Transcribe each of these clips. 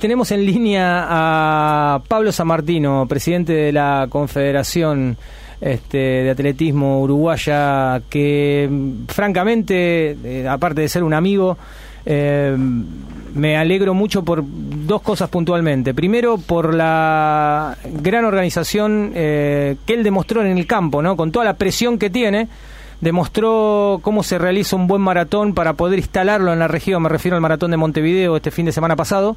Tenemos en línea a Pablo Samartino, presidente de la Confederación este, de Atletismo Uruguaya, que francamente, eh, aparte de ser un amigo, eh, me alegro mucho por dos cosas puntualmente. Primero, por la gran organización eh, que él demostró en el campo, ¿no? con toda la presión que tiene demostró cómo se realiza un buen maratón para poder instalarlo en la región, me refiero al maratón de Montevideo este fin de semana pasado,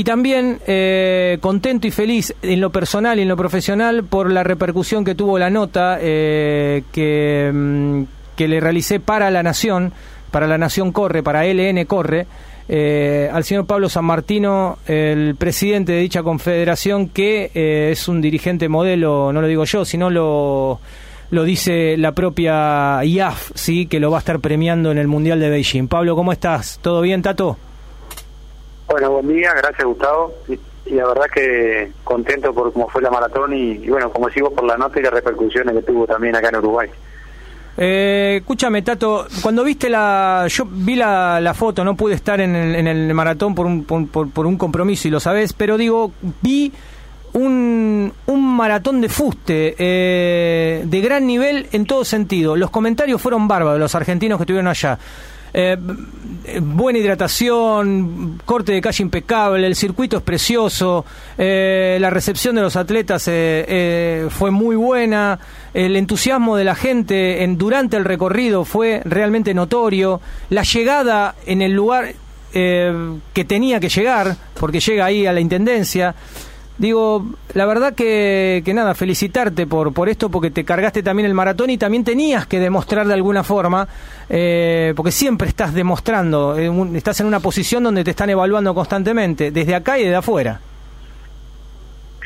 y también eh, contento y feliz en lo personal y en lo profesional por la repercusión que tuvo la nota eh, que, mm, que, le realicé para La Nación, para La Nación Corre, para LN Corre, eh, al señor Pablo San Martino, el presidente de dicha confederación, que es un dirigente modelo, no lo digo yo, sino lo, lo dice la propia IAF, ¿sí? que lo va a estar premiando en el Mundial de Beijing. Pablo, ¿cómo estás? ¿Todo bien, Tato? Bueno, buen día, gracias Gustavo. Y, la verdad que contento por cómo fue la maratón y, bueno, como sigo por la nota y las repercusiones que tuvo también acá en Uruguay. Eh, escúchame, Tato, cuando viste la. Yo vi la, foto, no pude estar en el, en el maratón por un, por, por, un compromiso y lo sabes, pero digo, vi un, un maratón de fuste eh, de gran nivel en todo sentido. Los comentarios fueron bárbaros, los argentinos que estuvieron allá. Eh, buena hidratación, corte de calle impecable, el circuito es precioso, eh, la recepción de los atletas eh, fue muy buena, el entusiasmo de la gente en, durante el recorrido fue realmente notorio, la llegada en el lugar que tenía que llegar, porque llega ahí a la Intendencia, Digo, la verdad que, que, nada, felicitarte por, por esto, porque te cargaste también el maratón y también tenías que demostrar de alguna forma, eh, porque siempre estás demostrando, estás en una posición donde te están evaluando constantemente, desde acá y desde afuera.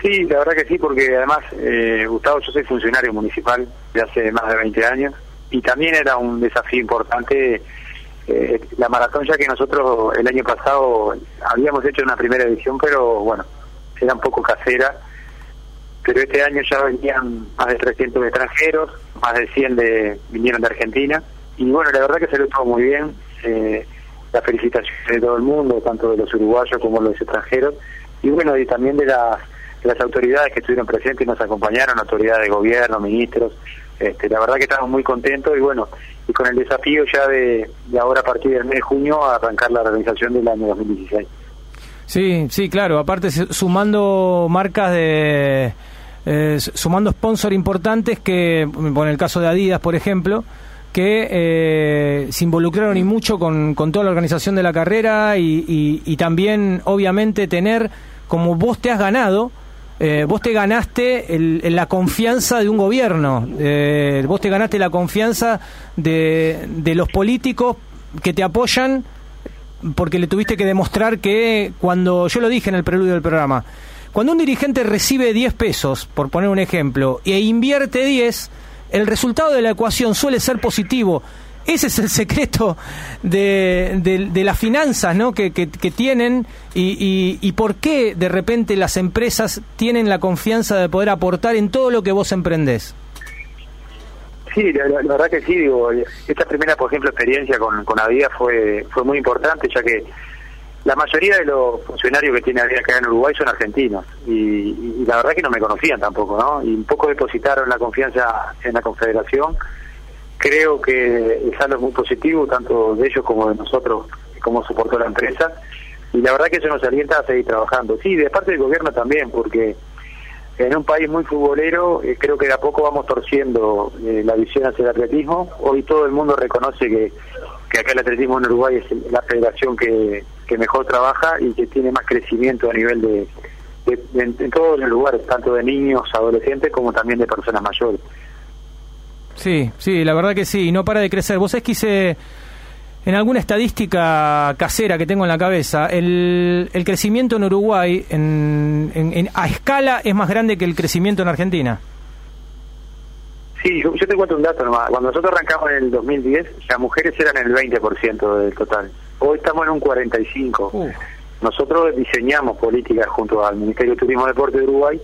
Sí, la verdad que sí, porque además, eh, Gustavo, yo soy funcionario municipal de hace más de 20 años y también era un desafío importante eh, la maratón, ya que nosotros el año pasado habíamos hecho una primera edición, pero bueno, era un poco casera, pero este año ya venían más de 300 extranjeros, más de 100 de, vinieron de Argentina, y bueno, la verdad que se lo todo muy bien, eh, la felicitación de todo el mundo, tanto de los uruguayos como de los extranjeros, y bueno, y también de las, autoridades que estuvieron presentes y nos acompañaron, autoridades de gobierno, ministros, este, la verdad que estamos muy contentos y bueno, y con el desafío ya de, de ahora a partir del mes de junio a arrancar la organización del año 2016. Sí, sí, claro. Aparte, sumando marcas de. Eh, sumando sponsor importantes que, en el caso de Adidas, por ejemplo, que eh, se involucraron y mucho con, con, toda la organización de la carrera y, también, obviamente, tener, como vos te has ganado, eh, vos te ganaste el, la confianza de un gobierno, vos te ganaste la confianza de, de los políticos que te apoyan porque le tuviste que demostrar que cuando, yo lo dije en el preludio del programa, cuando un dirigente recibe 10 pesos, por poner un ejemplo, e invierte 10, el resultado de la ecuación suele ser positivo. Ese es el secreto de, de, las finanzas ¿no? que, que, tienen y, y, por qué de repente las empresas tienen la confianza de poder aportar en todo lo que vos emprendés. Sí, la, verdad que sí, digo, esta primera, por ejemplo, experiencia con, con Avia fue, fue muy importante, ya que la mayoría de los funcionarios que tiene Avia acá en Uruguay son argentinos, y, la verdad que no me conocían tampoco, ¿no? Y un poco depositaron la confianza en la Confederación. Creo que es algo muy positivo, tanto de ellos como de nosotros, como soportó la empresa, y la verdad que eso nos alienta a seguir trabajando. Sí, de parte del gobierno también, porque en un país muy futbolero, eh, creo que de a poco vamos torciendo eh, la visión hacia el atletismo. Hoy todo el mundo reconoce que, que acá el atletismo en Uruguay es la federación que, que mejor trabaja y que tiene más crecimiento a nivel de, en, todos los lugares, tanto de niños, adolescentes, como también de personas mayores. Sí, sí, la verdad que sí, no para de crecer. Vos es que en alguna estadística casera que tengo en la cabeza, el, el crecimiento en Uruguay en, a escala es más grande que el crecimiento en Argentina. Sí, yo, te cuento un dato nomás. Cuando nosotros arrancamos en el 2010, las mujeres eran el 20% del total. Hoy estamos en un 45%. Nosotros diseñamos políticas junto al Ministerio de Turismo y Deporte de Uruguay,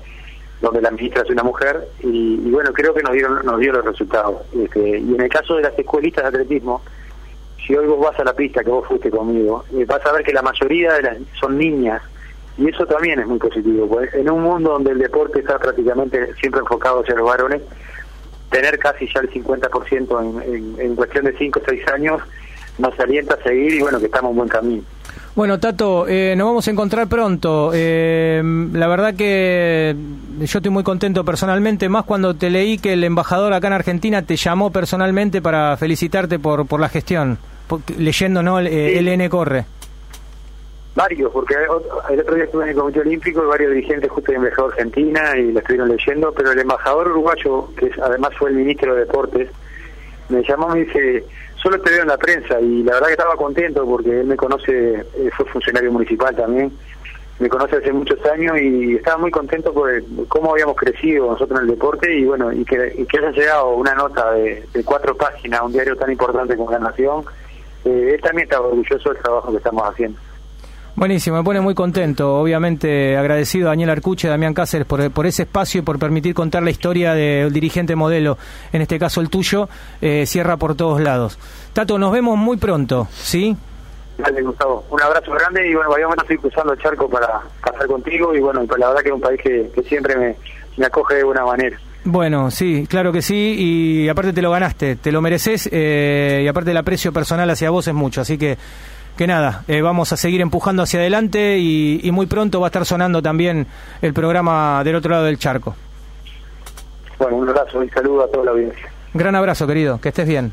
donde la ministra es una mujer, y, bueno, creo que nos dieron nos dio los resultados. Este, y en el caso de las escuelitas de atletismo, si hoy vos vas a la pista, que vos fuiste conmigo, eh, vas a ver que la mayoría de las son niñas y eso también es muy positivo. Pues en un mundo donde el deporte está prácticamente siempre enfocado hacia los varones, tener casi ya el 50% en, en, en cuestión de 5 o 6 años nos alienta a seguir y bueno, que estamos en buen camino. Bueno, Tato, eh, nos vamos a encontrar pronto. Eh, la verdad que yo estoy muy contento personalmente, más cuando te leí que el embajador acá en Argentina te llamó personalmente para felicitarte por, por la gestión, leyendo, ¿no? El, eh, N Corre. Varios, porque el otro día estuve en el Comité Olímpico y varios dirigentes justo de embajador Argentina y lo estuvieron leyendo, pero el embajador uruguayo, que además fue el ministro de Deportes, me llamó y me dice solo te veo en la prensa y la verdad que estaba contento porque él me conoce, eh, fue funcionario municipal también, me conoce hace muchos años y estaba muy contento por cómo habíamos crecido nosotros en el deporte y bueno, y que, haya llegado una nota de, cuatro páginas a un diario tan importante como La Nación, eh, él también está orgulloso del trabajo que estamos haciendo. Buenísimo, me pone muy contento. Obviamente agradecido a Daniel Arcuche, a Damián Cáceres por, por, ese espacio y por permitir contar la historia del dirigente modelo, en este caso el tuyo, eh, cierra por todos lados. Tato, nos vemos muy pronto, ¿sí? Dale, Gustavo. Un abrazo grande y bueno, vayamos a estoy cruzando el charco para pasar contigo y bueno, la verdad que es un país que, siempre me, me, acoge de buena manera. Bueno, sí, claro que sí, y aparte te lo ganaste, te lo mereces, eh, y aparte el aprecio personal hacia vos es mucho, así que que nada, eh, vamos a seguir empujando hacia adelante y, muy pronto va a estar sonando también el programa del otro lado del charco. Bueno, un abrazo y saludo a toda la audiencia. Gran abrazo, querido, que estés bien.